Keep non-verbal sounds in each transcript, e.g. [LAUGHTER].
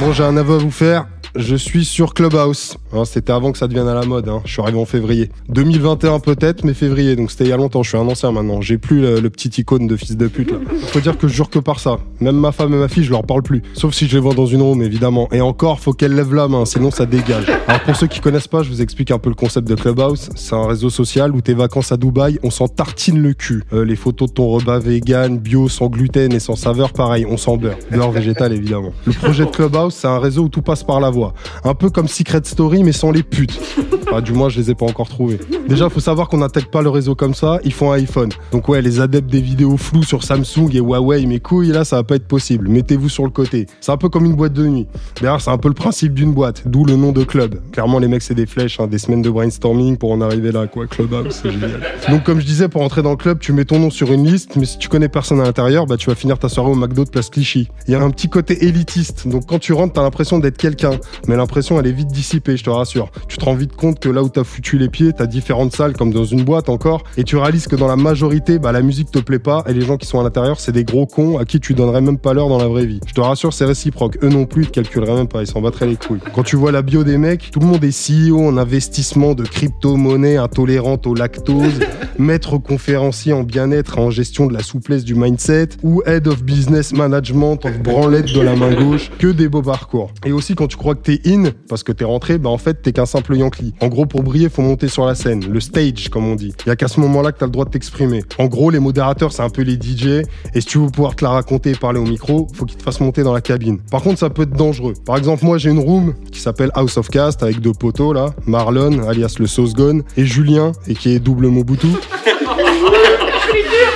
Bon, j'ai un aveu à vous faire. Je suis sur Clubhouse. Hein, c'était avant que ça devienne à la mode. Hein. Je suis arrivé en février. 2021 peut-être, mais février. Donc c'était il y a longtemps. Je suis un ancien maintenant. J'ai plus le, petit icône de fils de pute. Là. Faut dire que je jure que par ça. Même ma femme et ma fille, je leur parle plus. Sauf si je les vois dans une room, évidemment. Et encore, faut qu'elles lèvent la main, sinon ça dégage. Alors pour ceux qui connaissent pas, je vous explique un peu le concept de Clubhouse. C'est un réseau social où tes vacances à Dubaï, on s'en tartine le cul. Euh, les photos de ton repas vegan, bio, sans gluten et sans saveur, pareil, on s'en beurre. Beurre végétal évidemment. Le projet de Clubhouse, c'est un réseau où tout passe par la voix. Un peu comme Secret Story, mais sans les putes. Enfin, du moins, je les ai pas encore trouvés. Déjà, faut savoir qu'on n'attaque pas le réseau comme ça, ils font un iPhone. Donc ouais, les adeptes des vidéos floues sur Samsung et Huawei, mes couilles, là, ça va pas être possible. Mettez-vous sur le côté. C'est un peu comme une boîte de nuit. D'ailleurs, c'est un peu le principe d'une boîte, d'où le nom de club. Clairement, les mecs, c'est des flèches, hein, des semaines de brainstorming pour en arriver là, quoi. Clubhouse, c'est génial. Donc, comme je disais, pour entrer dans le club, tu mets ton nom sur une liste, mais si tu connais personne à l'intérieur, bah, tu vas finir ta soirée au McDo de Place Clichy. Il y a un petit côté élitiste. Donc, quand tu rentres, t'as l'impression d'être quelqu'un. Mais l'impression, elle est vite dissipée, je te rassure. Tu te rends vite compte que là où t'as foutu les pieds, t'as différentes salles, comme dans une boîte encore, et tu réalises que dans la majorité, bah, la musique te plaît pas, et les gens qui sont à l'intérieur, c'est des gros cons à qui tu donnerais même pas l'heure dans la vraie vie. Je te rassure, c'est réciproque. Eux non plus, ils te calculeraient même pas, ils s'en battraient les couilles. Quand tu vois la bio des mecs, tout le monde est CEO en investissement de crypto-monnaie intolérante au lactose, [LAUGHS] maître conférencier en bien-être et en gestion de la souplesse du mindset, ou head of business management en branlette de la main gauche, que des beaux parcours. Et aussi quand tu crois que t'es in, parce que t'es rentré, bah en fait t'es qu'un simple Yankee. En gros, pour briller, faut monter sur la scène, le stage comme on dit. Il y a qu'à ce moment-là que t'as le droit de t'exprimer. En gros, les modérateurs, c'est un peu les DJ, et si tu veux pouvoir te la raconter et parler au micro, faut qu'ils te fassent monter dans la cabine. Par contre, ça peut être dangereux. Par exemple, moi j'ai une room qui s'appelle House of Cast avec deux poteaux là, Marlon, alias le Sauce Gone, et Julien, et qui est double Mobutu. [LAUGHS]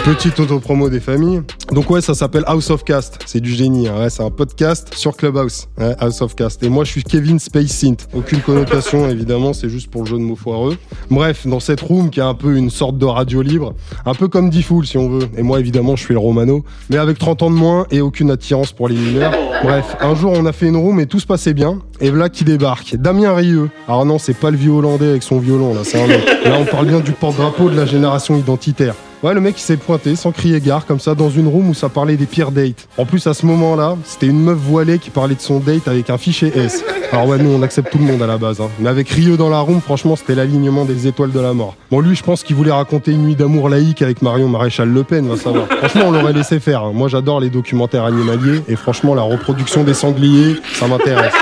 Petite auto-promo des familles. Donc ouais, ça s'appelle House of Cast. C'est du génie. hein. Ouais, c'est un podcast sur Clubhouse. Ouais, House of Cast. Et moi, je suis Kevin Space Synth. Aucune connotation, [LAUGHS] évidemment. C'est juste pour le jeu de mots foireux. Bref, dans cette room qui est un peu une sorte de radio libre, un peu comme Diffoul si on veut. Et moi, évidemment, je suis le Romano, mais avec 30 ans de moins et aucune attirance pour les mineurs. Bref, un jour, on a fait une room et tout se passait bien. Et voilà qui débarque. Damien Rieu. Alors non, c'est pas le vieux hollandais avec son violon là. C'est un. Là, on parle bien du porte-drapeau de la génération identitaire. Ouais, le mec il s'est pointé sans crier gare comme ça dans une room où ça parlait des pires dates. En plus à ce moment-là, c'était une meuf voilée qui parlait de son date avec un fichier S. Alors ouais, nous on accepte tout le monde à la base. Hein. Mais avec Rieux dans la room, franchement c'était l'alignement des étoiles de la mort. Bon lui je pense qu'il voulait raconter une nuit d'amour laïque avec Marion Maréchal Le Pen, va savoir. Franchement on l'aurait laissé faire. hein. Moi j'adore les documentaires animaliers et franchement la reproduction des sangliers, ça m'intéresse.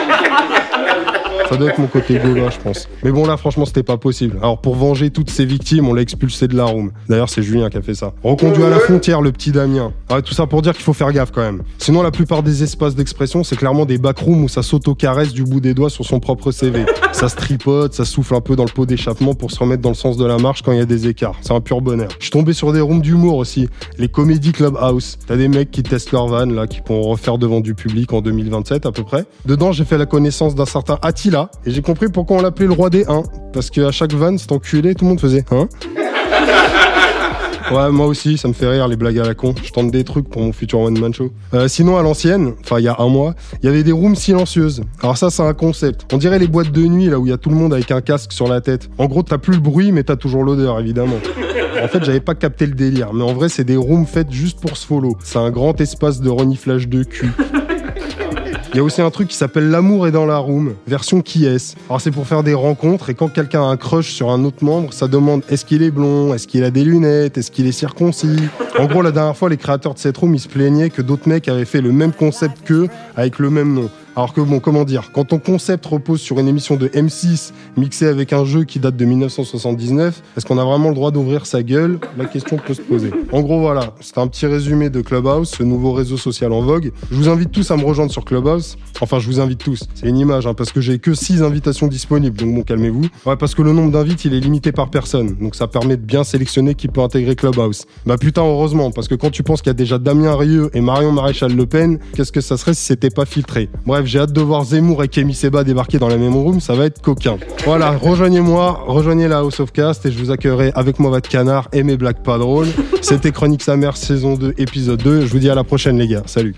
Ça doit être mon côté gaulois, je pense. Mais bon, là, franchement, c'était pas possible. Alors, pour venger toutes ces victimes, on l'a expulsé de la room. D'ailleurs, c'est Julien qui a fait ça. Reconduit à la frontière, le petit Damien. Ah, tout ça pour dire qu'il faut faire gaffe quand même. Sinon, la plupart des espaces d'expression, c'est clairement des backrooms où ça s'auto-caresse du bout des doigts sur son propre CV. Ça se tripote, ça souffle un peu dans le pot d'échappement pour se remettre dans le sens de la marche quand il y a des écarts. C'est un pur bonheur. Je suis tombé sur des rooms d'humour aussi. Les comédies Clubhouse. T'as des mecs qui testent leur van, là, qui pourront refaire devant du public en 2027 à peu près. Dedans, j'ai fait la connaissance d'un certain Attila et j'ai compris pourquoi on l'appelait le roi des 1. Parce qu'à chaque van, cet enculé, tout le monde faisait hein. Ouais, moi aussi, ça me fait rire les blagues à la con. Je tente des trucs pour mon futur one man show. Euh, sinon, à l'ancienne, enfin il y a un mois, il y avait des rooms silencieuses. Alors ça, c'est un concept. On dirait les boîtes de nuit là où il y a tout le monde avec un casque sur la tête. En gros, t'as plus le bruit, mais t'as toujours l'odeur, évidemment. En fait, j'avais pas capté le délire, mais en vrai, c'est des rooms faites juste pour ce follow. C'est un grand espace de reniflage de cul. Il y a aussi un truc qui s'appelle L'amour est dans la room, version qui est. Alors c'est pour faire des rencontres et quand quelqu'un a un crush sur un autre membre, ça demande est-ce qu'il est blond, est-ce qu'il a des lunettes, est-ce qu'il est circoncis? En gros, la dernière fois, les créateurs de cette room, ils se plaignaient que d'autres mecs avaient fait le même concept qu'eux avec le même nom. Alors que bon, comment dire, quand ton concept repose sur une émission de M6 mixée avec un jeu qui date de 1979, est-ce qu'on a vraiment le droit d'ouvrir sa gueule? La question peut se poser. En gros, voilà, c'est un petit résumé de Clubhouse, ce nouveau réseau social en vogue. Je vous invite tous à me rejoindre sur Clubhouse. Enfin, je vous invite tous. C'est une image, hein, parce que j'ai que 6 invitations disponibles, donc bon, calmez-vous. Ouais, parce que le nombre d'invites, il est limité par personne, donc ça permet de bien sélectionner qui peut intégrer Clubhouse. Bah putain, heureusement, parce que quand tu penses qu'il y a déjà Damien Rieu et Marion Maréchal Le Pen, qu'est-ce que ça serait si c'était pas filtré? Bref, j'ai hâte de voir Zemmour et Kémy Seba débarquer dans la même room, ça va être coquin. Voilà, rejoignez-moi, rejoignez la House of Cast et je vous accueillerai avec moi votre canard et mes blagues pas drôles. C'était Chronique sa saison 2 épisode 2. Je vous dis à la prochaine les gars. Salut.